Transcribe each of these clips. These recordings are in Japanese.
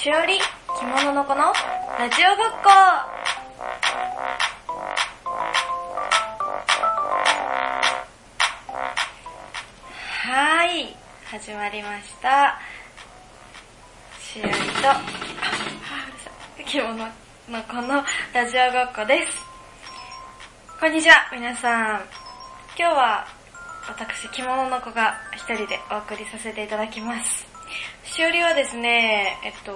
しおり、着物の子のラジオごっこはい、始まりました。しおりと、あ、着物の子のラジオごっこです。こんにちは、皆さん。今日は私、着物の子が一人でお送りさせていただきます。しおりはですね、えっと、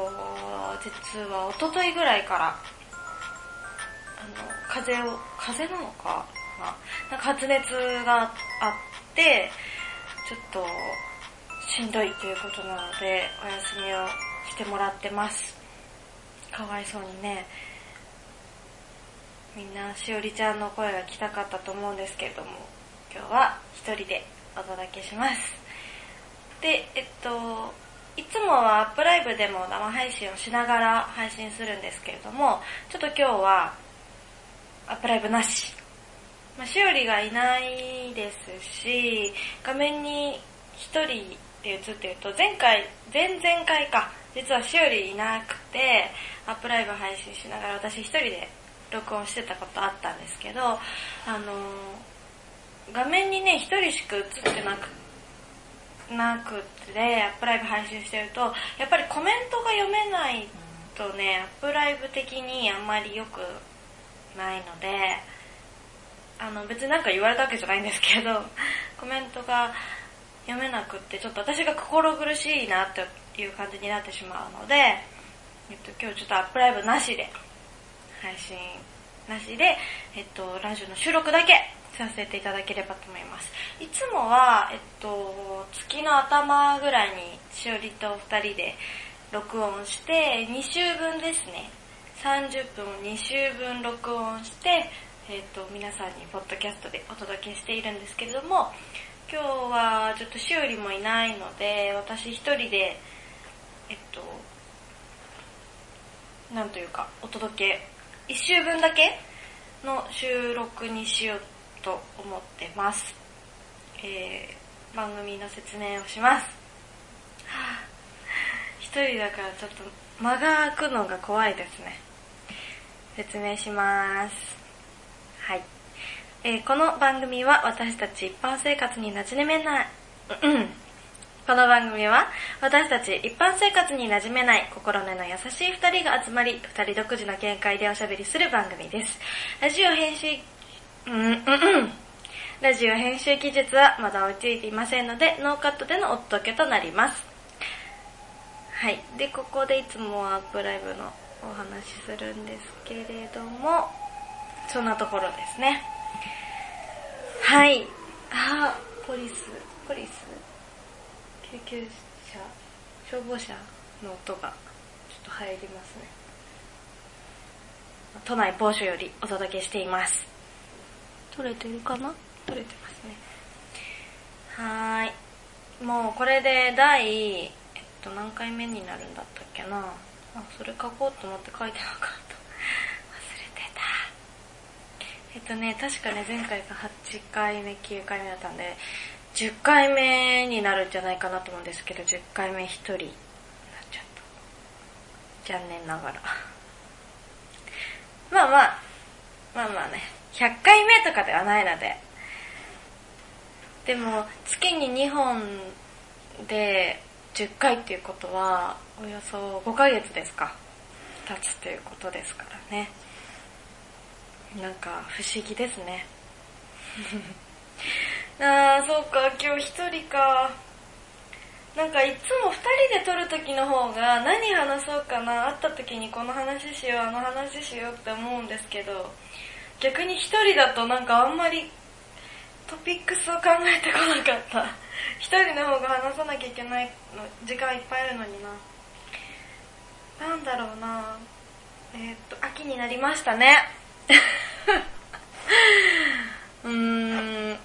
実は一昨日ぐらいから、あの、風邪を、風邪なのかな？なんか発熱があって、ちょっと、しんどいということなので、お休みをしてもらってます。かわいそうにね。みんな、しおりちゃんの声が聞きたかったと思うんですけれども、今日は一人でお届けします。で、えっと、いつもはアップライブでも生配信をしながら配信するんですけれども、ちょっと今日はアップライブなし。まあ、しおりがいないですし、画面に一人で映ってると、前回、前々回か、実はしおりいなくて、アップライブ配信しながら私一人で録音してたことあったんですけど、あのー画面にね、一人しか映ってなくてなくて、アップライブ配信してると、やっぱりコメントが読めないとね、アップライブ的にあんまり良くないので、あの別になんか言われたわけじゃないんですけど、コメントが読めなくって、ちょっと私が心苦しいなっていう感じになってしまうので、えっと今日ちょっとアップライブなしで、配信なしで、えっと、ラジオの収録だけさせていただければと思います。いつもは、えっと、月の頭ぐらいにしおりと二人で録音して、2週分ですね。30分を2週分録音して、えっと、皆さんにポッドキャストでお届けしているんですけれども、今日はちょっとしおりもいないので、私一人で、えっと、なんというか、お届け、一週分だけの収録にしようと思ってます。えー、番組の説明をします。はぁ一人だからちょっと間が空くのが怖いですね。説明します。はい。えーこの番組は私たち一般生活に馴染めない、う んこの番組は私たち一般生活に馴染めない心根の優しい二人が集まり、二人独自の見解でおしゃべりする番組です。ラジオ編集、うん、うん、うん。ラジオ編集技術はまだ追いついていませんので、ノーカットでのお届けとなります。はい。で、ここでいつもアップライブのお話しするんですけれども、そんなところですね。はい。あ、ポリス、ポリス。救急車、消防車の音がちょっと入りますね。都内某所よりお届けしています。取れてるかな？取れてますね。はーい。もうこれで第、えっと何回目になるんだったっけな？あ、それ書こうと思って書いてなかった。忘れてた。えっとね、確かね、前回が8回目、9回目だったんで、10回目になるんじゃないかなと思うんですけど、10回目1人になっちゃった。残念ながら。まあまあ、まあまあね、100回目とかではないので、でも、月に2本で10回っていうことは、およそ5ヶ月ですか、経つということですからね。なんか、不思議ですね。あー、そうか、今日一人か。なんかいつも二人で撮る時の方が何話そうかな、会った時にこの話しよう、あの話しようって思うんですけど、逆に一人だとなんかあんまりトピックスを考えてこなかった。一人の方が話さなきゃいけないの、時間いっぱいあるのにな。なんだろうなえーっと、秋になりましたね。うーん。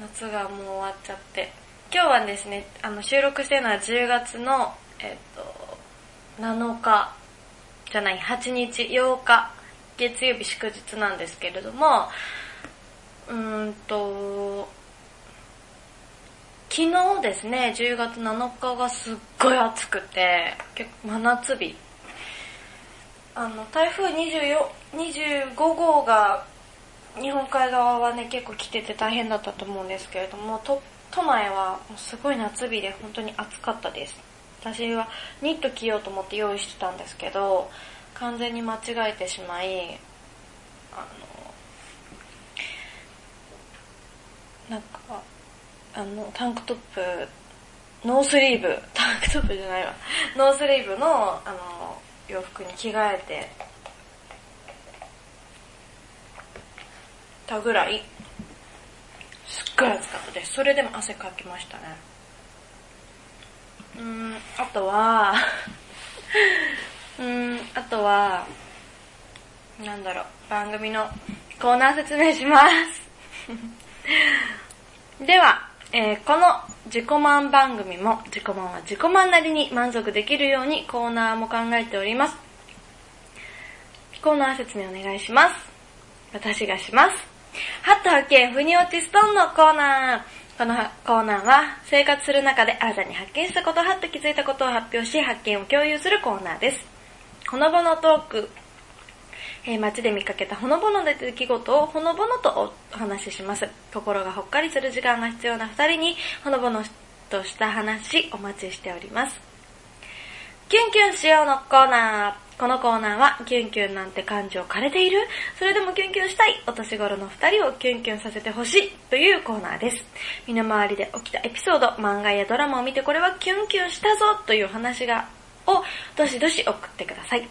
夏がもう終わっちゃって。今日はですね、あの、収録してるのは10月の、えっと、7日、じゃない、8日、8日、月曜日祝日なんですけれども、うんと、昨日ですね、10月7日がすっごい暑くて、結構真夏日。あの、台風24 25号が日本海側はね、結構来てて大変だったと思うんですけれども、都都内はもうすごい夏日で本当に暑かったです。私はニット着ようと思って用意してたんですけど、完全に間違えてしまい、あの、なんか、あの、タンクトップ、ノースリーブ、タンクトップじゃないわ、ノースリーブの、あの、洋服に着替えて、たぐらい、すっごい暑かったです。それでも汗かきましたね。うん、あとは、うん、あとは、なんだろう、番組のコーナー説明します。では、えー、この自己満番組も自己満は自己満なりに満足できるようにコーナーも考えております。コーナー説明お願いします。私がします。ハット発見、フニオティストーンのコーナー。このコーナーは、生活する中で新たに発見したこと、はっと気づいたことを発表し、発見を共有するコーナーです。ほのぼのトーク、えー、街で見かけたほのぼのな出来事をほのぼのとお話しします。心がほっかりする時間が必要な二人に、ほのぼのとした話、お待ちしております。キュンキュンしようのコーナー。このコーナーは、キュンキュンなんて感情枯れている？それでもキュンキュンしたいお年頃の二人をキュンキュンさせてほしいというコーナーです。身の回りで起きたエピソード、漫画やドラマを見てこれはキュンキュンしたぞという話が、をどしどし送ってください。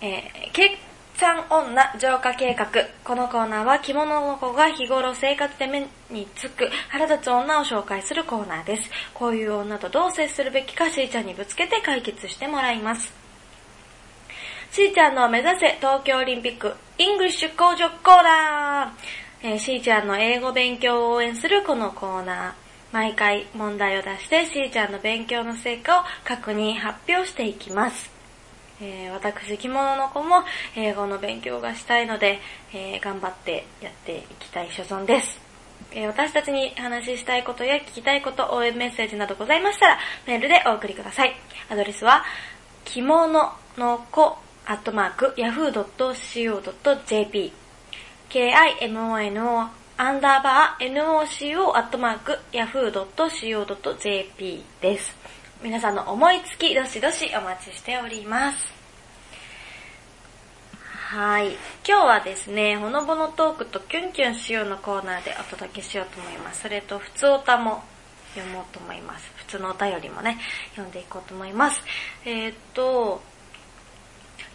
えー、結産女浄化計画。このコーナーはきもののこが日頃生活で目につく腹立つ女を紹介するコーナーです。こういう女とどう接するべきかしーちゃんにぶつけて解決してもらいます。しーちゃんの目指せ東京オリンピック English 向上コーナー、えー、しーちゃんの英語勉強を応援するこのコーナー。毎回問題を出してしーちゃんの勉強の成果を確認発表していきます。えー、私、着物の子も英語の勉強がしたいので、えー、頑張ってやっていきたい所存です。えー、私たちに話したいことや聞きたいこと、応援メッセージなどございましたら、メールでお送りください。アドレスは、着物の子アットマーク、yahoo.co.jp、kimono アンダーバー noco アットマーク、yahoo.co.jp です。皆さんの思いつき、どしどしお待ちしております。はい。今日はですね、ほのぼのトークとキュンキュンしようのコーナーでお届けしようと思います。それと、普通歌も読もうと思います。普通のお便りもね、読んでいこうと思います。えー、っと、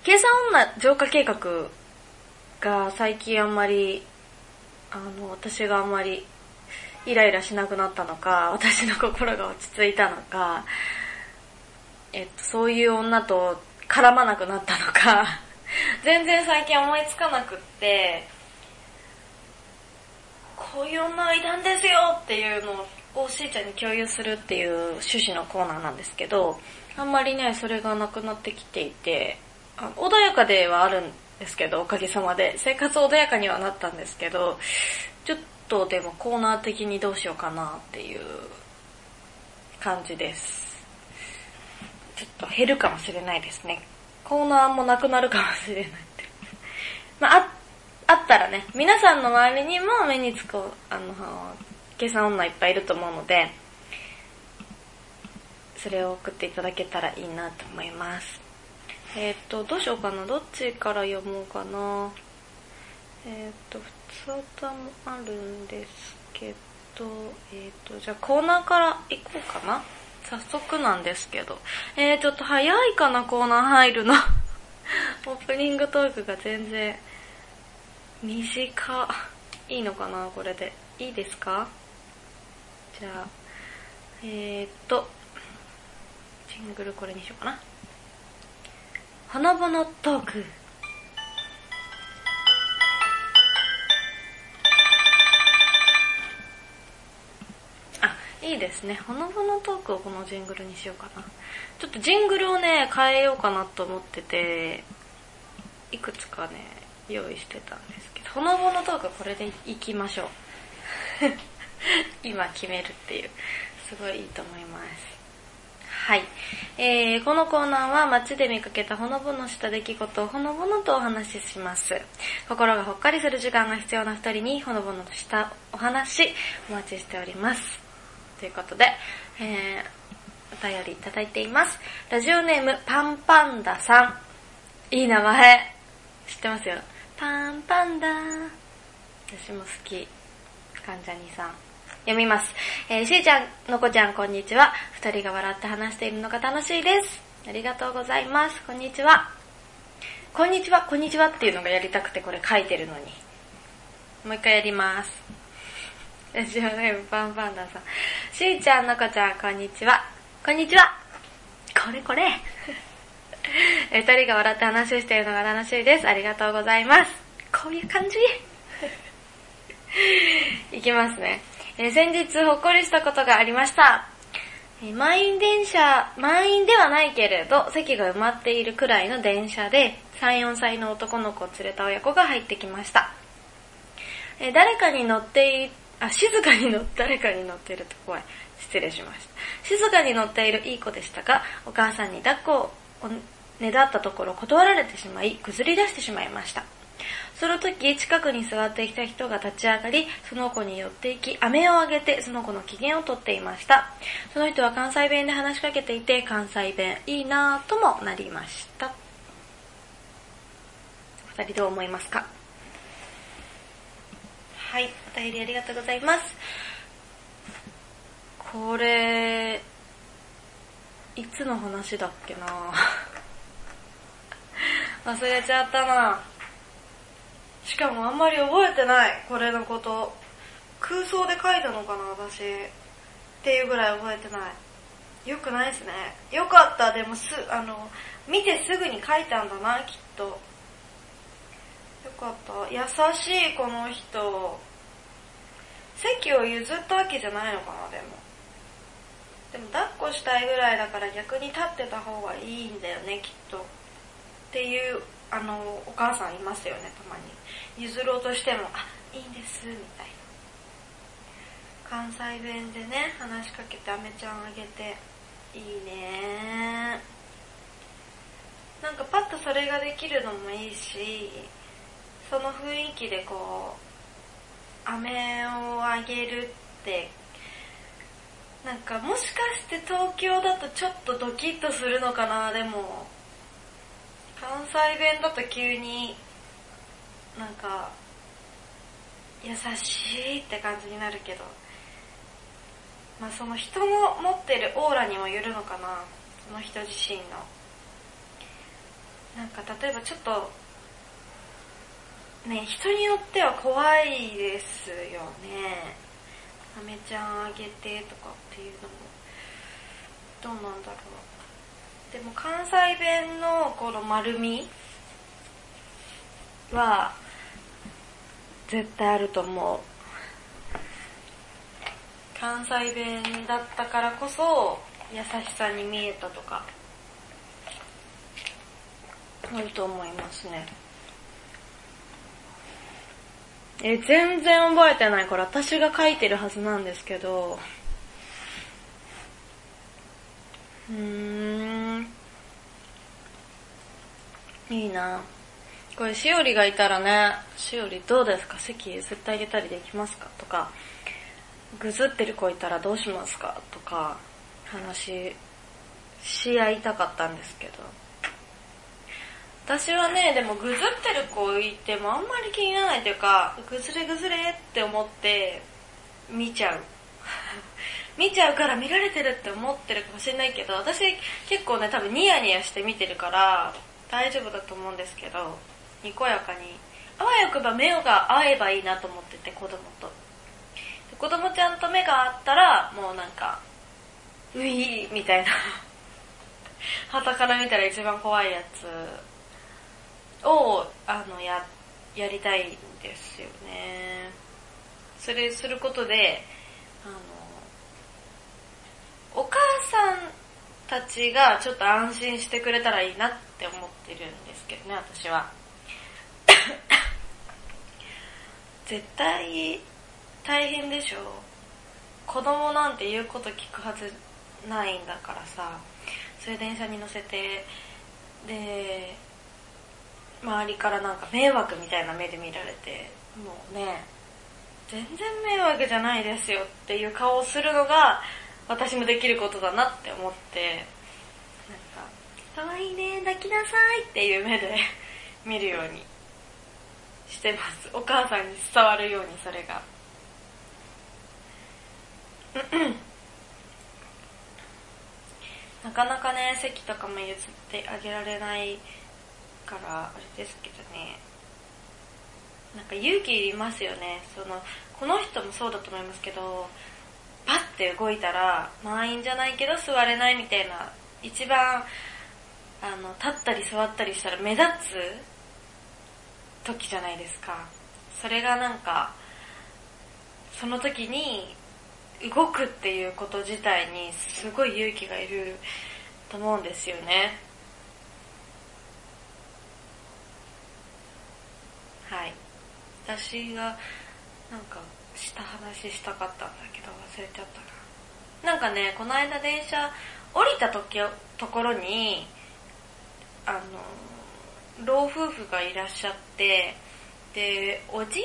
計算女浄化計画が最近あんまり、あの、私があんまりイライラしなくなったのか、私の心が落ち着いたのか、えっと、そういう女と絡まなくなったのか、全然最近思いつかなくって、こういう女はいたんですよっていうのをしーちゃんに共有するっていう趣旨のコーナーなんですけど、あんまりね、それがなくなってきていて、穏やかではあるんですけど、おかげさまで。生活穏やかにはなったんですけど、ちょっとでもコーナー的にどうしようかなっていう感じです。ちょっと減るかもしれないですね。コーナーもなくなるかもしれない。ま、あ、あったらね、皆さんの周りにも目につく、あの、計算女いっぱいいると思うので、それを送っていただけたらいいなと思います。えっ、ー、と、どうしようかな。どっちから読もうかな。えっ、ー、と、普通歌もあるんですけど、えっ、ー、と、じゃあコーナーから行こうかな。早速なんですけど。えー、ちょっと早いかな、コーナー入るの。オープニングトークが全然、短いいのかな、これで。いいですか？じゃあ、えー、っと、ジングルこれにしようかな。ほのぼのトーク。あいいですね。ほのぼのトークをこのジングルにしようかな。ちょっとジングルをね変えようかなと思ってていくつかね用意してたんですけどほのぼのトークはこれでいきましょう。今決めるっていう、すごいいいと思います。はい。えー、このコーナーは街で見かけたほのぼのした出来事をほのぼのとお話しします。心がほっかりする時間が必要な二人にほのぼのとしたお話お待ちしております。ということで、えー、お便りいただいています。ラジオネームパンパンダさん。いい名前。知ってますよ。パンパンダ私も好き。関ジャニさん。読みます。えー、しーちゃん、のこちゃん、こんにちは。二人が笑って話しているのが楽しいです。ありがとうございます。こんにちは。こんにちは、こんにちはっていうのがやりたくてこれ書いてるのに。もう一回やります。ラジオネームパンパンダさん。しーちゃん、のこちゃん、こんにちは。こんにちは。これこれ。二人が笑って話しているのが楽しいです。ありがとうございます。こういう感じ。いきますね。えー、先日ほっこりしたことがありました。えー、満員電車、満員ではないけれど、席が埋まっているくらいの電車で、3、4歳の男の子を連れた親子が入ってきました。えー、誰かに乗ってい、あ、静かに乗っ、誰かに乗っていると怖い。失礼しました。静かに乗っているいい子でしたが、お母さんに抱っこをねだったところ断られてしまい、崩り出してしまいました。その時、近くに座っていた人が立ち上がり、その子に寄っていき、飴をあげて、その子の機嫌をとっていました。その人は関西弁で話しかけていて、関西弁いいなぁともなりました。お二人どう思いますか？はい、お便りありがとうございます。これ、いつの話だっけな 忘れちゃったなしかもあんまり覚えてない、これのこと。空想で書いたのかな、私。っていうぐらい覚えてない。よくないですね。よかった、でもす、あの、見てすぐに書いたんだな、きっと。よかった。優しい、この人。席を譲ったわけじゃないのかな、でも。でも抱っこしたいぐらいだから逆に立ってた方がいいんだよね、きっと。っていう、あの、お母さんいますよね、たまに。譲ろうとしても、あ、いいんです、みたいな。関西弁でね、話しかけてアメちゃんあげて、いいねなんかパッとそれができるのもいいし、その雰囲気でこう、飴をあげるって、なんかもしかして東京だとちょっとドキッとするのかな、でも、関西弁だと急になんか、優しいって感じになるけど、まあその人の持ってるオーラにもよるのかな、その人自身の。なんか例えばちょっと、ね、人によっては怖いですよね。アメちゃんあげてとかっていうのも、どうなんだろう。でも関西弁のこの丸みは、絶対あると思う。関西弁だったからこそ、優しさに見えたとか、あると思いますね。え、全然覚えてない。これ私が書いてるはずなんですけど、うーん。いいな。これ、しおりがいたらね、しおりどうですか？席譲ってあげたりできますか？とか、ぐずってる子いたらどうしますか？とか、話し合いたかったんですけど。私はね、でもぐずってる子いてもあんまり気にならないというか、ぐずれぐずれって思って見ちゃう。見ちゃうから見られてるって思ってるかもしれないけど、私結構ね、多分ニヤニヤして見てるから大丈夫だと思うんですけど、にこやかに、あわよくば目が合えばいいなと思ってて、子供と。子供ちゃんと目が合ったら、もうなんか、ういーみたいな。旗から見たら一番怖いやつを、あの、や、やりたいんですよね。それすることで、あの、お母さんたちがちょっと安心してくれたらいいなって思ってるんですけどね、私は。絶対大変でしょ。子供なんて言うこと聞くはずないんだからさ、そういう電車に乗せて、で、周りからなんか迷惑みたいな目で見られて、もうね、全然迷惑じゃないですよっていう顔をするのが私のできることだなって思って、なんか、かわいいね、抱きなさいっていう目で見るようにしてます。お母さんに伝わるようにそれが。なかなかね、席とかも譲ってあげられないから、あれですけどね。なんか勇気いりますよね。その、この人もそうだと思いますけど、パッて動いたら、満員じゃないけど座れないみたいな、一番、あの、立ったり座ったりしたら目立つ時じゃないですか。それがなんか、その時に動くっていうこと自体にすごい勇気がいると思うんですよね。はい。私がなんかした話したかったんだけど忘れちゃったな。なんかね、この間電車降りた時ところに、あの、老夫婦がいらっしゃって、で、おじい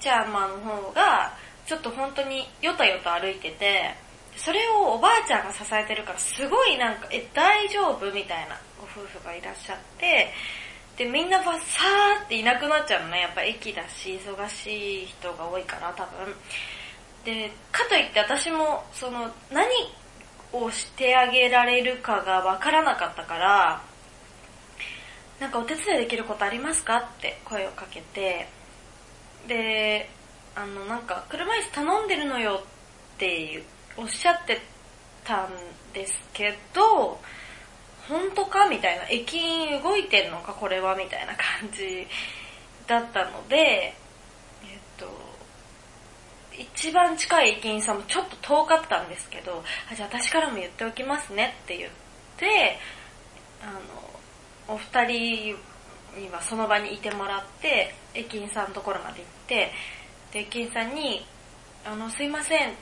ちゃまの方が、ちょっと本当によたよた歩いてて、それをおばあちゃんが支えてるからすごいなんか、え、大丈夫みたいなご夫婦がいらっしゃって、で、みんなばさーっていなくなっちゃうのね。やっぱ駅だし、忙しい人が多いから多分。で、かといって私も、その、何をしてあげられるかがわからなかったから、なんかお手伝いできることありますかって声をかけて、で、あの、なんか、車椅子頼んでるのよっておっしゃってたんですけど、本当かみたいな、駅員動いてんのかこれはみたいな感じだったので、えっと、一番近い駅員さんもちょっと遠かったんですけど、あじゃあ私からも言っておきますねって言って、あの、お二人にはその場にいてもらって、駅員さんのところまで行って、で、駅員さんに、あの、すいません、あの、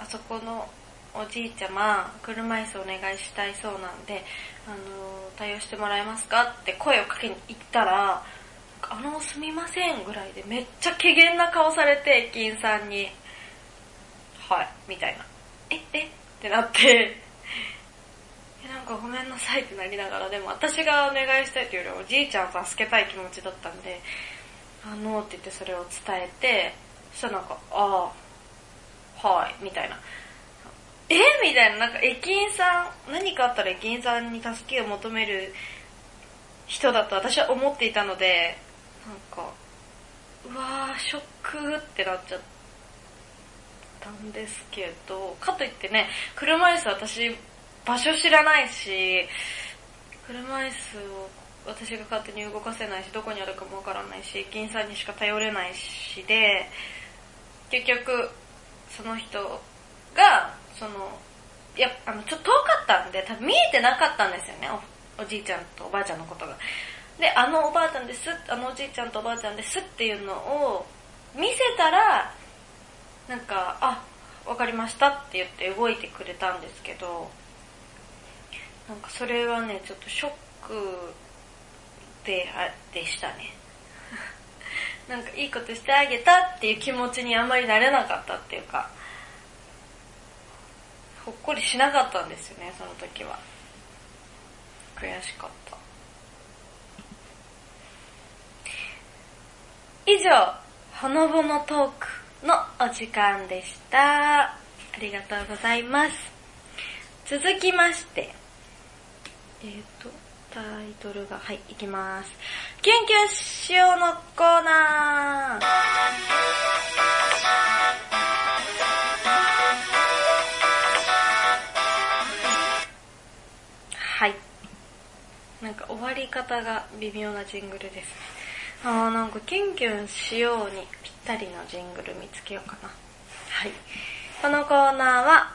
あそこのおじいちゃま、車椅子お願いしたいそうなんで、あの、対応してもらえますか？って声をかけに行ったら、あの、すみませんぐらいでめっちゃ怪げな顔されて、駅員さんに、はい、みたいな。え、え？ってなって。なんかごめんなさいってなりながら、でも私がお願いしたいというよりおじいちゃんを助けたい気持ちだったんで、あのーって言ってそれを伝えて、そしたらなんか、ああ、はい、みたいな。え？みたいな、なんか駅員さん、何かあったら駅員さんに助けを求める人だと私は思っていたので、なんか、うわー、ショックってなっちゃったんですけど、かといってね、車椅子私、場所知らないし、車椅子を私が勝手に動かせないし、どこにあるかもわからないし、駅員さんにしか頼れないしで、結局、その人が、その、いや、あの、ちょっと遠かったんで、多分見えてなかったんですよね、おおじいちゃんとおばあちゃんのことが。で、あのおばあちゃんです、あのおじいちゃんとおばあちゃんです。っていうのを見せたら、なんか、あ、わかりましたって言って動いてくれたんですけど、なんかそれはね、ちょっとショックで、あでしたね。なんかいいことしてあげたっていう気持ちにあんまりなれなかったっていうか、ほっこりしなかったんですよね、その時は。悔しかった。以上、ほのぼのトークのお時間でした。ありがとうございます。続きまして、えっ、ー、と、タイトルが、はい、いきます。キュンキュンしようのコーナーはい。なんか終わり方が微妙なジングルですね。あーなんかキュンキュンしようにぴったりのジングル見つけようかな。はい。このコーナーは、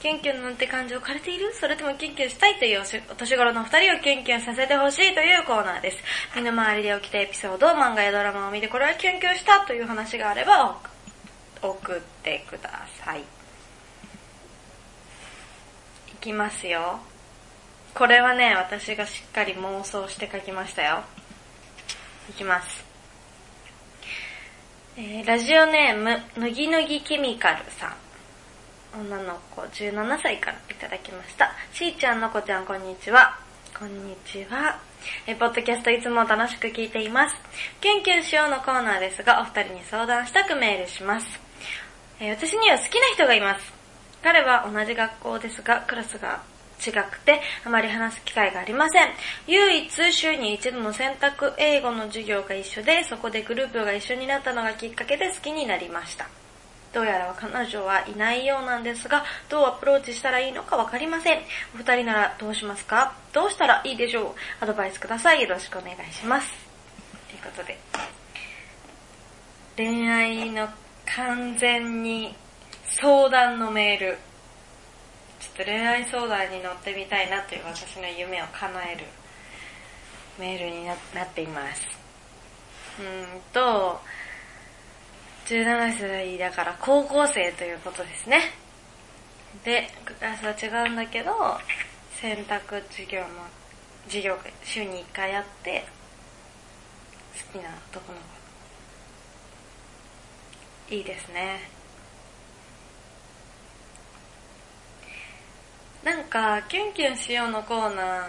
キュンキュンなんて感情を枯れている？それともキュンキュンしたいというお年頃の二人をキュンキュンさせてほしいというコーナーです。身の回りで起きたエピソード、漫画やドラマを見てこれはキュンキュンしたという話があれば送ってください。いきますよ。これはね、私がしっかり妄想して書きましたよ。いきます。えー、ラジオネーム、のぎのぎケミカルさん。女の子17歳からいただきました。しーちゃんのこちゃんこんにちは。こんにちは。えー、ポッドキャストいつも楽しく聞いています。キュンキュンしようのコーナーですが、お二人に相談したくメールします。えー、私には好きな人がいます。彼は同じ学校ですが、クラスが違くて、あまり話す機会がありません。唯一週に一度の選択英語の授業が一緒で、そこでグループが一緒になったのがきっかけで好きになりました。どうやら彼女はいないようなんですが、どうアプローチしたらいいのかわかりません。お二人ならどうしますか？どうしたらいいでしょう？アドバイスください。よろしくお願いします。ということで、恋愛の完全に相談のメール。ちょっと恋愛相談に乗ってみたいなという私の夢を叶えるメールになっています。うんと、17歳だから高校生ということですね。で、クラスは違うんだけど、選択授業も、授業が週に1回あって、好きな男の子。いいですね。なんか、キュンキュンしようのコーナーっ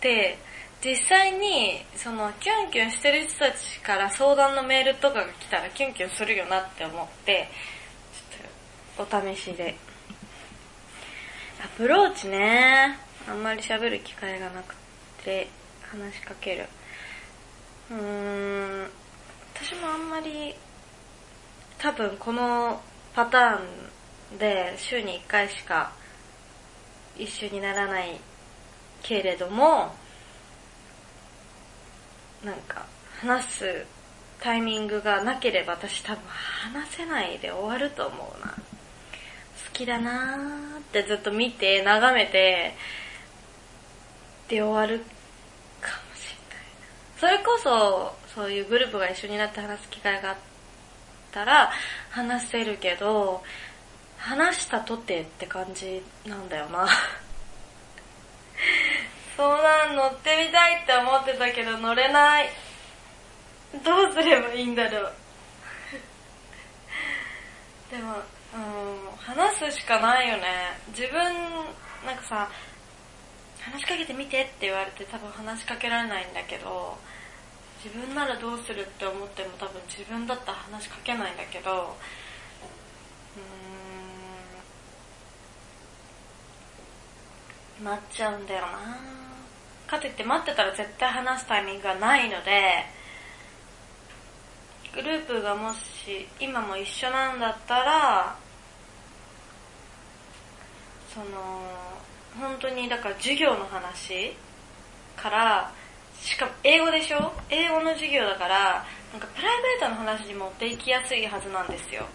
て、実際に、その、キュンキュンしてる人たちから相談のメールとかが来たらキュンキュンするよなって思って、ちょっと、お試しで。アプローチね。あんまり喋る機会がなくて、話しかける。うーん、私もあんまり、多分このパターンで週に1回しか一緒にならないけれども、なんか、話すタイミングがなければ私多分話せないで終わると思うな。好きだなーってずっと見て、眺めて、で終わるかもしれない。それこそ、そういうグループが一緒になって話す機会があったら話せるけど、話したとてって感じなんだよな。そんなん乗ってみたいって思ってたけど乗れない。どうすればいいんだろう。でも、うん、話すしかないよね。自分、なんかさ、話しかけてみてって言われて多分話しかけられないんだけど、自分ならどうするって思っても多分自分だったら話しかけないんだけど、うーん、待っちゃうんだよなかといって待ってたら絶対話すタイミングがないので、グループがもし今も一緒なんだったら、その、本当にだから授業の話から、しかも英語でしょ？英語の授業だから、なんかプライベートの話に持っていきやすいはずなんですよ。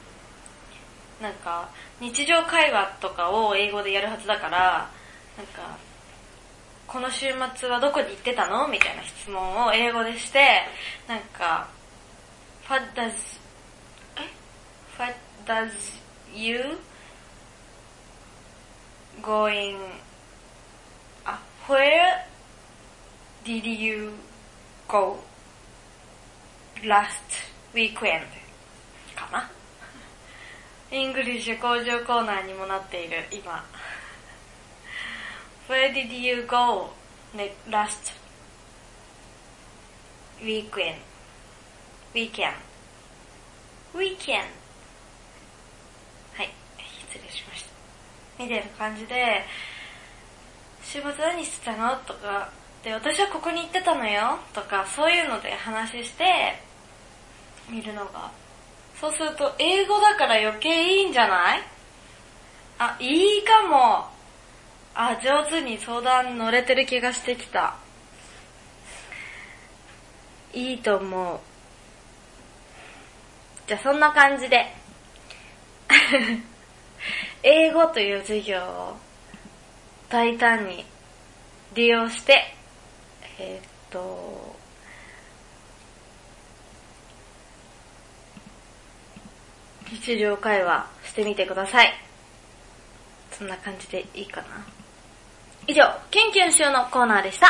なんか、日常会話とかを英語でやるはずだから、なんか、この週末はどこに行ってたの？みたいな質問を英語でして、なんか、what does, え？What does you going, あ、where did you go last weekend? かな English 向上コーナーにもなっている今。Where did you go last weekend? Weekend. Weekend. はい、失礼しました。みたいな感じで、週末何してたの？とか、で、私はここに行ってたのよとか、そういうので話して、見るのが。そうすると、英語だから余計いいんじゃない？あ、いいかも。あ、上手に相談乗れてる気がしてきた。いいと思う。じゃあそんな感じで。英語という授業を大胆に利用して、えー、っと、日常会話してみてください。そんな感じでいいかな。以上、キュンキュンしようのコーナーでした。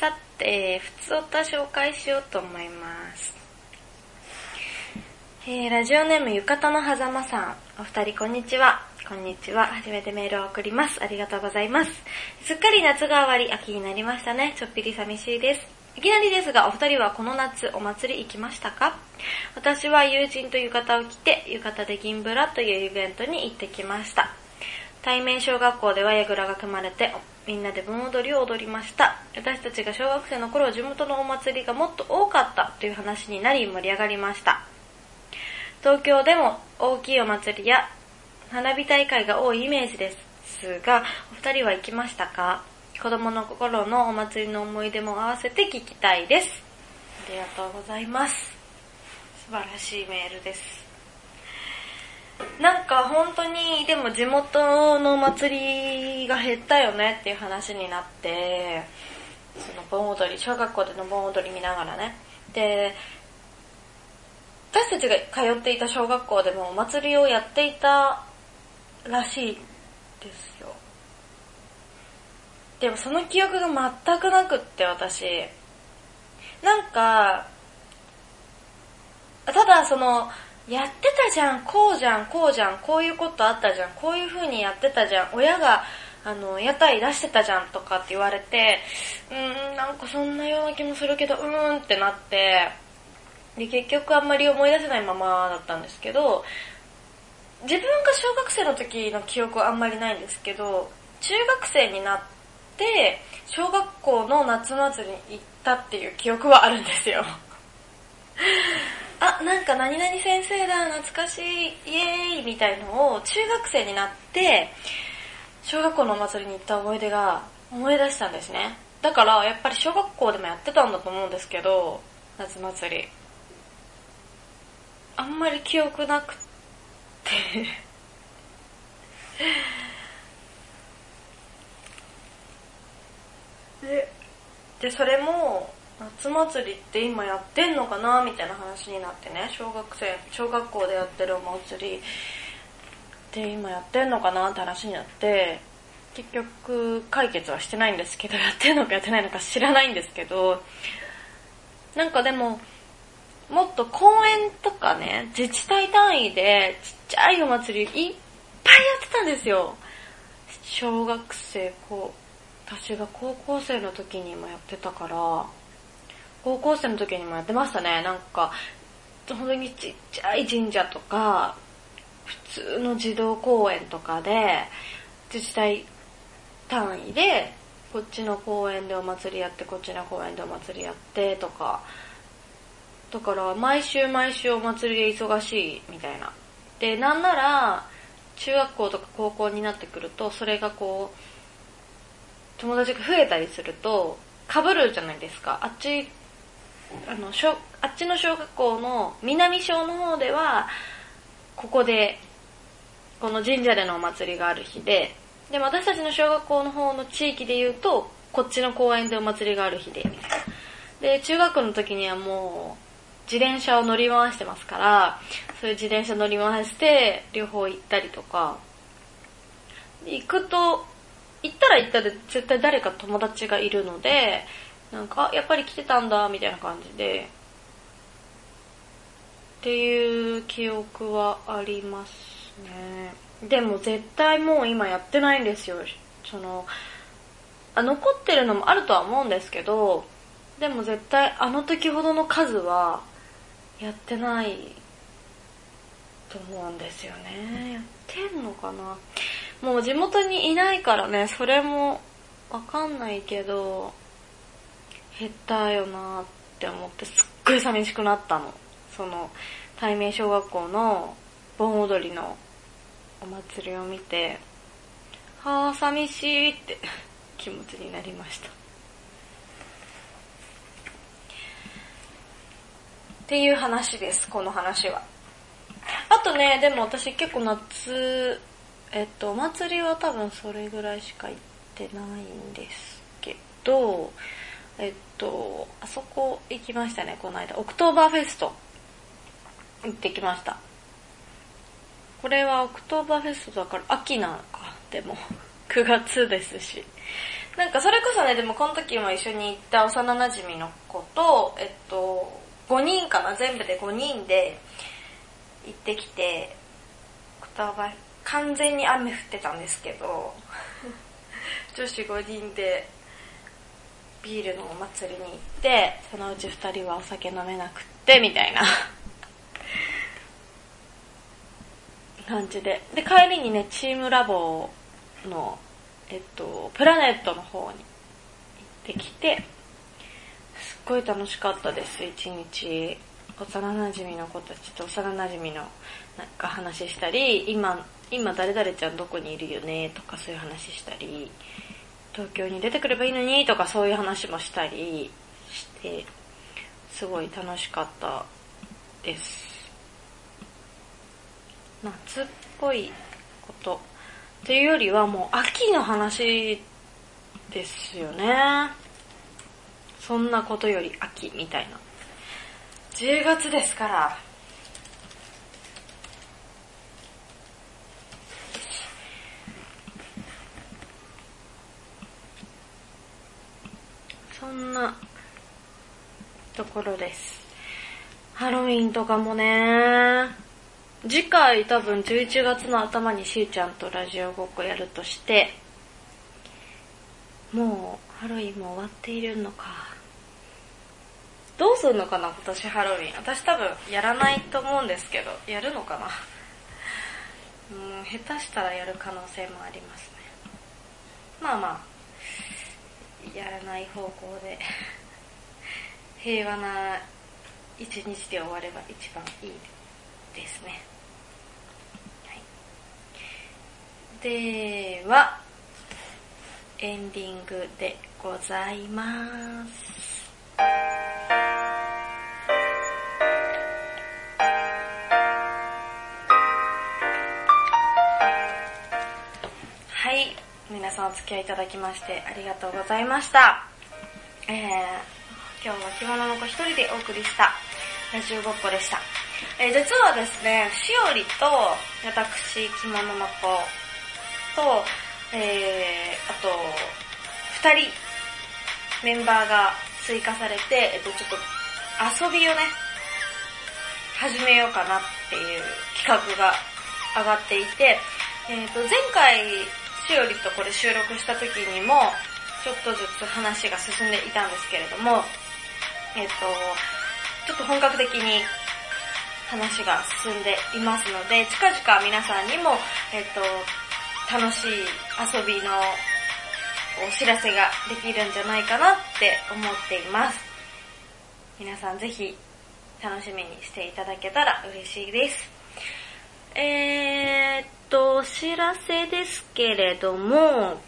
さて、普通歌紹介しようと思います。えー、ラジオネーム浴衣の狭間さん。お二人こんにちは。こんにちは。初めてメールを送ります。ありがとうございます。すっかり夏が終わり、秋になりましたね。ちょっぴり寂しいです。いきなりですが、お二人はこの夏お祭り行きましたか？私は友人と浴衣を着て、浴衣で銀ブラというイベントに行ってきました。対面小学校では櫓が組まれて、みんなで盆踊りを踊りました。私たちが小学生の頃、地元のお祭りがもっと多かったという話になり盛り上がりました。東京でも大きいお祭りや花火大会が多いイメージですが、お二人は行きましたか？子供の頃のお祭りの思い出も合わせて聞きたいです。ありがとうございます。素晴らしいメールです。なんか本当に、でも地元の祭りが減ったよねっていう話になって、その盆踊り、小学校での盆踊り見ながらね。で、私たちが通っていた小学校でもお祭りをやっていたらしいですよ。でもその記憶が全くなくって私。なんか、ただその、やってたじゃん、こうじゃん、こうじゃん、こういうことあったじゃん、こういう風にやってたじゃん、親が、あの、屋台出してたじゃん。とかって言われて、うーん、なんかそんなような気もするけど、うーんってなって、で、結局あんまり思い出せないままだったんですけど、自分が小学生の時の記憶はあんまりないんですけど、中学生になって、小学校の夏祭りに行ったっていう記憶はあるんですよ。あ、なんか何々先生だ、懐かしい、イエーイみたいのを中学生になって、小学校のお祭りに行った思い出が思い出したんですね。だからやっぱり小学校でもやってたんだと思うんですけど、夏祭り。あんまり記憶なくて で、で、それも、夏祭りって今やってんのかなみたいな話になってね、小学生、小学校でやってるお祭りって今やってんのかなって話になって、結局解決はしてないんですけど、やってんのかやってないのか知らないんですけど、なんかでも、もっと公園とかね、自治体単位でちっちゃいお祭りいっぱいやってたんですよ。小学生、こう、私が高校生の時にもやってたから、高校生の時にもやってましたね。なんか、本当にちっちゃい神社とか、普通の児童公園とかで、自治体単位で、こっちの公園でお祭りやって、こっちの公園でお祭りやってとか、だから毎週毎週お祭りで忙しいみたいな。で、なんなら、中学校とか高校になってくると、それがこう、友達が増えたりすると、被るじゃないですか。あっち、あの、小、あっちの小学校の南小の方では、ここで、この神社でのお祭りがある日で、でも私たちの小学校の方の地域で言うと、こっちの公園でお祭りがある日で、で、中学の時にはもう、自転車を乗り回してますから、そういう自転車乗り回して、両方行ったりとか、行くと、行ったら行ったで絶対誰か友達がいるので、なんか、やっぱり来てたんだ、みたいな感じで、っていう記憶はありますね。でも絶対もう今やってないんですよ。その、あ残ってるのもあるとは思うんですけど、でも絶対あの時ほどの数はやってないと思うんですよね。やってんのかなもう地元にいないからね、それもわかんないけど、減ったよなって思ってすっごい寂しくなったの。その、対面小学校の盆踊りのお祭りを見て、はぁ、寂しいって 気持ちになりました。っていう話です、この話は。あとね、でも私結構夏、えっと、お祭りは多分それぐらいしか行ってないんですけど、えっと、あそこ行きましたね、この間。オクトーバーフェスト。行ってきました。これはオクトーバーフェストだから秋なのか、でも。9月ですし。なんかそれこそね、でもこの時も一緒に行った幼馴染の子と、えっと、5人かな、全部で5人で行ってきて、オクトーバー、完全に雨降ってたんですけど、女子5人でビールのお祭りに行って、そのうち2人はお酒飲めなくって、みたいな 感じで。で、帰りにね、チームラボの、えっと、プラネットの方に行ってきて、すっごい楽しかったです、一日。幼馴染の子たちと幼馴染のなんか話したり、今、今誰々ちゃんどこにいるよねとかそういう話したり、東京に出てくればいいのにとかそういう話もしたりして、すごい楽しかったです。夏っぽいことっていうよりはもう秋の話ですよね。そんなことより秋みたいな。10月ですから。そんなところです。ハロウィンとかもね、次回多分11月の頭にしーちゃんとラジオごっこやるとして、もうハロウィンも終わっているのか。どうすんのかな今年ハロウィン。私多分やらないと思うんですけど、やるのかなうん、下手したらやる可能性もありますね。まあまあ、やらない方向で、平和な一日で終われば一番いいですね。はい、では、エンディングでございます。皆さんお付き合いいただきましてありがとうございました。えー、今日は着物の子一人でお送りしたラジオごっこでした。えー、実はですね、しおりと私着物の子と、えー、あと、二人メンバーが追加されて、えっと、ちょっと遊びをね、始めようかなっていう企画が上がっていて、えっ、と、前回、しおりとこれ収録した時にも、ちょっとずつ話が進んでいたんですけれども、えっ、と、ちょっと本格的に話が進んでいますので、近々皆さんにも、えっ、と、楽しい遊びのお知らせができるんじゃないかなって思っています。皆さんぜひ楽しみにしていただけたら嬉しいです。えーと、お知らせですけれども、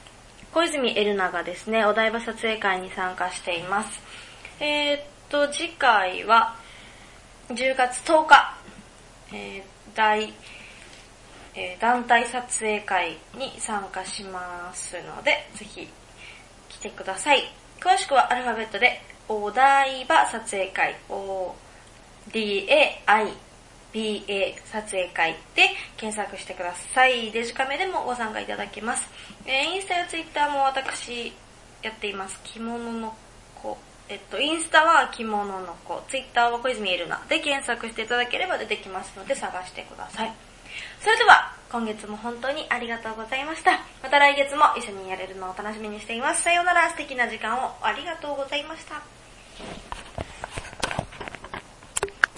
小泉エルナがですね、お台場撮影会に参加しています。えーっと、次回は10月10日、えー大、えー団体撮影会に参加しますので、ぜひ来てください。詳しくはアルファベットで、お台場撮影会、ODAI O-D-A-I-B-A 撮影会で検索してください。デジカメでもご参加いただけます。えーインスタやツイッターも私やっています。着物の子。えっと、インスタは着物の子、ツイッターは小泉エルナで検索していただければ出てきますので探してください。それでは、今月も本当にありがとうございました。また来月も一緒にやれるのを楽しみにしています。さようなら、素敵な時間をありがとうございました。